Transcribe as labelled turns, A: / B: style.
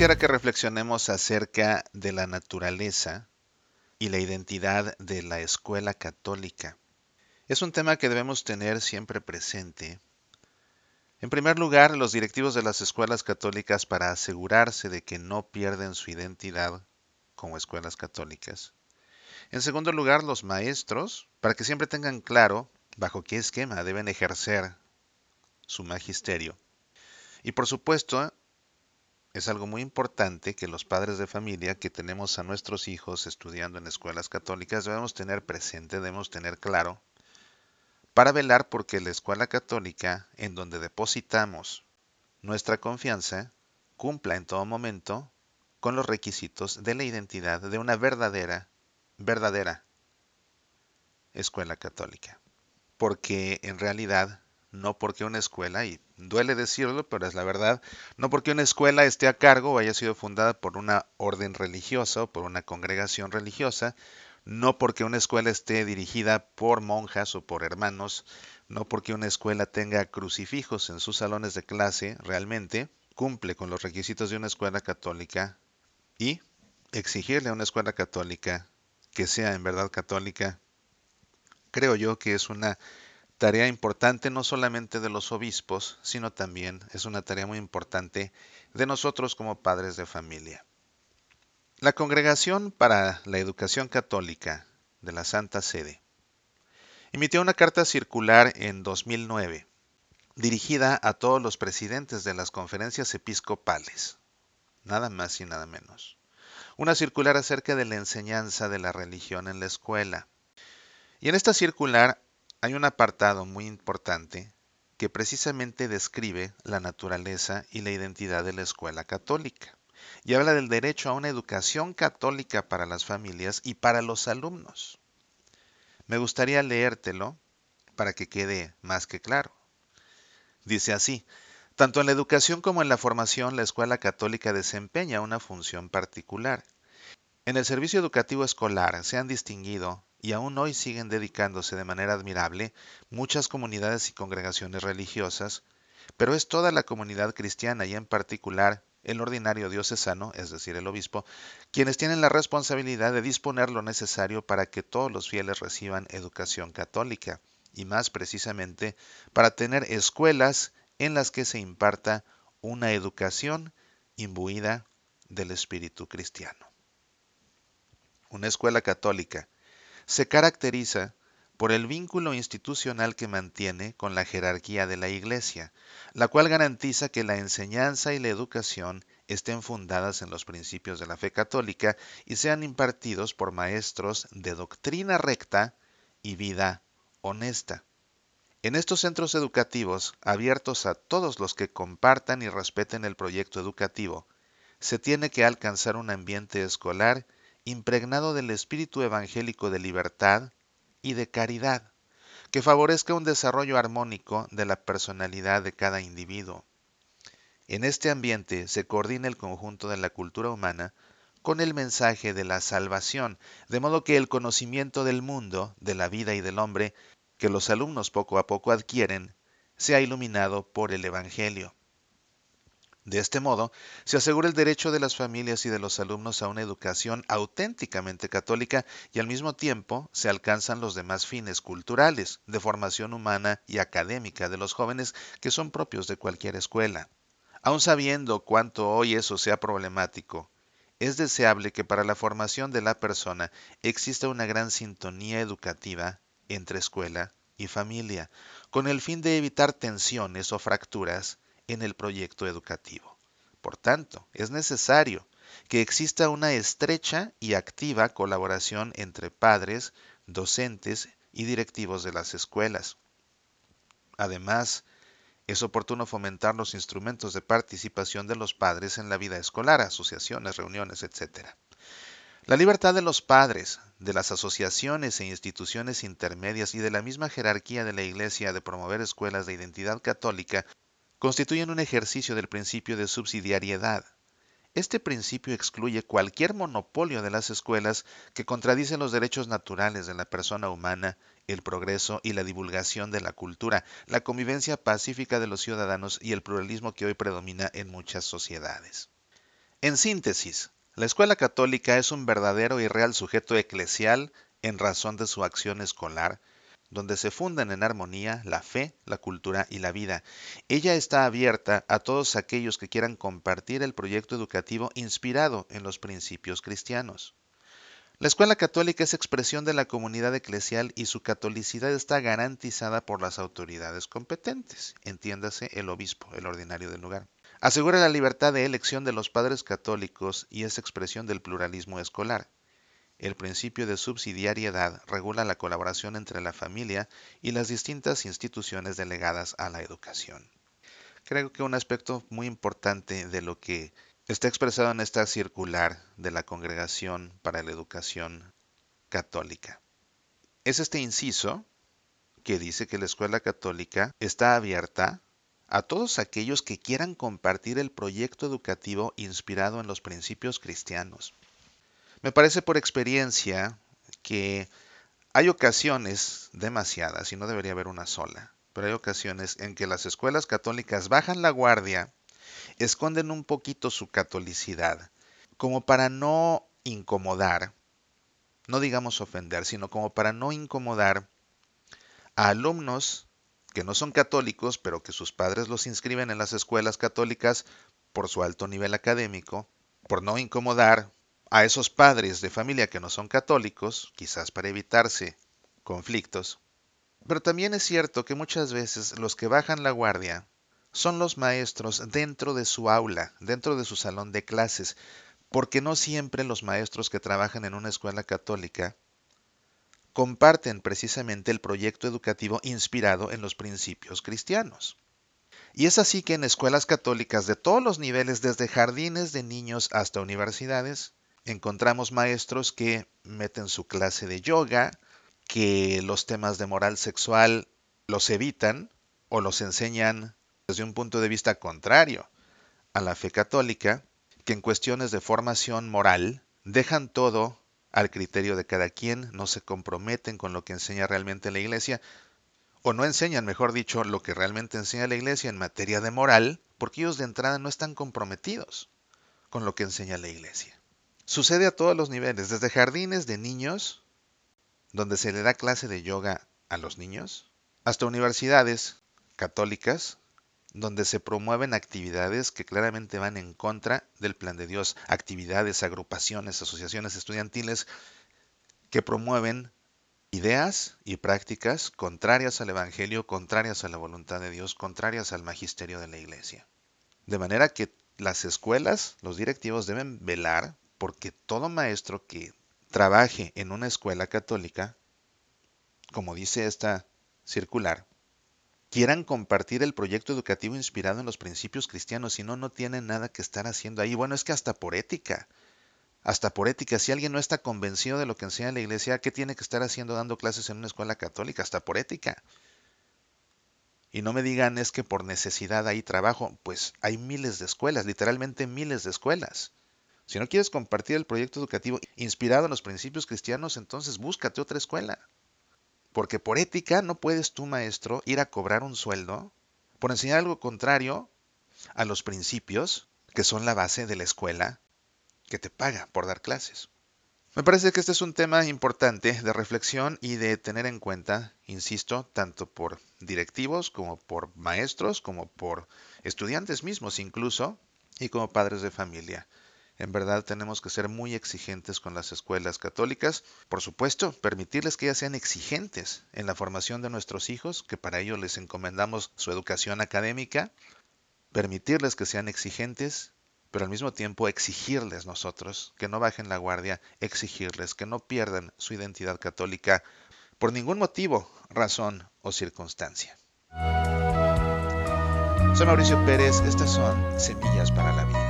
A: quisiera que reflexionemos acerca de la naturaleza y la identidad de la escuela católica. Es un tema que debemos tener siempre presente. En primer lugar, los directivos de las escuelas católicas para asegurarse de que no pierden su identidad como escuelas católicas. En segundo lugar, los maestros, para que siempre tengan claro bajo qué esquema deben ejercer su magisterio. Y por supuesto, es algo muy importante que los padres de familia que tenemos a nuestros hijos estudiando en escuelas católicas debemos tener presente, debemos tener claro, para velar porque la escuela católica en donde depositamos nuestra confianza cumpla en todo momento con los requisitos de la identidad de una verdadera, verdadera escuela católica. Porque en realidad no porque una escuela, y duele decirlo, pero es la verdad, no porque una escuela esté a cargo o haya sido fundada por una orden religiosa o por una congregación religiosa, no porque una escuela esté dirigida por monjas o por hermanos, no porque una escuela tenga crucifijos en sus salones de clase, realmente cumple con los requisitos de una escuela católica y exigirle a una escuela católica que sea en verdad católica, creo yo que es una tarea importante no solamente de los obispos, sino también es una tarea muy importante de nosotros como padres de familia. La Congregación para la Educación Católica de la Santa Sede emitió una carta circular en 2009 dirigida a todos los presidentes de las conferencias episcopales, nada más y nada menos. Una circular acerca de la enseñanza de la religión en la escuela. Y en esta circular hay un apartado muy importante que precisamente describe la naturaleza y la identidad de la escuela católica y habla del derecho a una educación católica para las familias y para los alumnos. Me gustaría leértelo para que quede más que claro. Dice así, tanto en la educación como en la formación la escuela católica desempeña una función particular. En el servicio educativo escolar se han distinguido y aún hoy siguen dedicándose de manera admirable muchas comunidades y congregaciones religiosas, pero es toda la comunidad cristiana y en particular el ordinario diocesano, es decir, el obispo, quienes tienen la responsabilidad de disponer lo necesario para que todos los fieles reciban educación católica, y más precisamente para tener escuelas en las que se imparta una educación imbuida del espíritu cristiano. Una escuela católica se caracteriza por el vínculo institucional que mantiene con la jerarquía de la Iglesia, la cual garantiza que la enseñanza y la educación estén fundadas en los principios de la fe católica y sean impartidos por maestros de doctrina recta y vida honesta. En estos centros educativos, abiertos a todos los que compartan y respeten el proyecto educativo, se tiene que alcanzar un ambiente escolar impregnado del espíritu evangélico de libertad y de caridad, que favorezca un desarrollo armónico de la personalidad de cada individuo. En este ambiente se coordina el conjunto de la cultura humana con el mensaje de la salvación, de modo que el conocimiento del mundo, de la vida y del hombre, que los alumnos poco a poco adquieren, sea iluminado por el Evangelio. De este modo, se asegura el derecho de las familias y de los alumnos a una educación auténticamente católica y al mismo tiempo se alcanzan los demás fines culturales, de formación humana y académica de los jóvenes que son propios de cualquier escuela. Aun sabiendo cuánto hoy eso sea problemático, es deseable que para la formación de la persona exista una gran sintonía educativa entre escuela y familia, con el fin de evitar tensiones o fracturas en el proyecto educativo. Por tanto, es necesario que exista una estrecha y activa colaboración entre padres, docentes y directivos de las escuelas. Además, es oportuno fomentar los instrumentos de participación de los padres en la vida escolar, asociaciones, reuniones, etc. La libertad de los padres, de las asociaciones e instituciones intermedias y de la misma jerarquía de la Iglesia de promover escuelas de identidad católica constituyen un ejercicio del principio de subsidiariedad. Este principio excluye cualquier monopolio de las escuelas que contradice los derechos naturales de la persona humana, el progreso y la divulgación de la cultura, la convivencia pacífica de los ciudadanos y el pluralismo que hoy predomina en muchas sociedades. En síntesis, la escuela católica es un verdadero y real sujeto eclesial en razón de su acción escolar, donde se fundan en armonía la fe, la cultura y la vida. Ella está abierta a todos aquellos que quieran compartir el proyecto educativo inspirado en los principios cristianos. La escuela católica es expresión de la comunidad eclesial y su catolicidad está garantizada por las autoridades competentes, entiéndase el obispo, el ordinario del lugar. Asegura la libertad de elección de los padres católicos y es expresión del pluralismo escolar. El principio de subsidiariedad regula la colaboración entre la familia y las distintas instituciones delegadas a la educación. Creo que un aspecto muy importante de lo que está expresado en esta circular de la Congregación para la Educación Católica. Es este inciso que dice que la escuela católica está abierta a todos aquellos que quieran compartir el proyecto educativo inspirado en los principios cristianos. Me parece por experiencia que hay ocasiones demasiadas, y no debería haber una sola, pero hay ocasiones en que las escuelas católicas bajan la guardia esconden un poquito su catolicidad, como para no incomodar, no digamos ofender, sino como para no incomodar a alumnos que no son católicos, pero que sus padres los inscriben en las escuelas católicas por su alto nivel académico, por no incomodar a esos padres de familia que no son católicos, quizás para evitarse conflictos. Pero también es cierto que muchas veces los que bajan la guardia son los maestros dentro de su aula, dentro de su salón de clases, porque no siempre los maestros que trabajan en una escuela católica comparten precisamente el proyecto educativo inspirado en los principios cristianos. Y es así que en escuelas católicas de todos los niveles, desde jardines de niños hasta universidades, encontramos maestros que meten su clase de yoga, que los temas de moral sexual los evitan o los enseñan desde un punto de vista contrario a la fe católica, que en cuestiones de formación moral dejan todo al criterio de cada quien, no se comprometen con lo que enseña realmente la Iglesia, o no enseñan, mejor dicho, lo que realmente enseña la Iglesia en materia de moral, porque ellos de entrada no están comprometidos con lo que enseña la Iglesia. Sucede a todos los niveles, desde jardines de niños, donde se le da clase de yoga a los niños, hasta universidades católicas, donde se promueven actividades que claramente van en contra del plan de Dios, actividades, agrupaciones, asociaciones estudiantiles que promueven ideas y prácticas contrarias al Evangelio, contrarias a la voluntad de Dios, contrarias al magisterio de la Iglesia. De manera que las escuelas, los directivos deben velar porque todo maestro que trabaje en una escuela católica, como dice esta circular, quieran compartir el proyecto educativo inspirado en los principios cristianos, si no, no tienen nada que estar haciendo ahí. Bueno, es que hasta por ética, hasta por ética, si alguien no está convencido de lo que enseña la iglesia, ¿qué tiene que estar haciendo dando clases en una escuela católica? Hasta por ética. Y no me digan es que por necesidad hay trabajo, pues hay miles de escuelas, literalmente miles de escuelas. Si no quieres compartir el proyecto educativo inspirado en los principios cristianos, entonces búscate otra escuela. Porque por ética no puedes tú, maestro, ir a cobrar un sueldo por enseñar algo contrario a los principios que son la base de la escuela que te paga por dar clases. Me parece que este es un tema importante de reflexión y de tener en cuenta, insisto, tanto por directivos como por maestros, como por estudiantes mismos incluso, y como padres de familia. En verdad tenemos que ser muy exigentes con las escuelas católicas. Por supuesto, permitirles que ellas sean exigentes en la formación de nuestros hijos, que para ello les encomendamos su educación académica. Permitirles que sean exigentes, pero al mismo tiempo exigirles nosotros que no bajen la guardia, exigirles que no pierdan su identidad católica por ningún motivo, razón o circunstancia. Soy Mauricio Pérez, estas son Semillas para la Vida.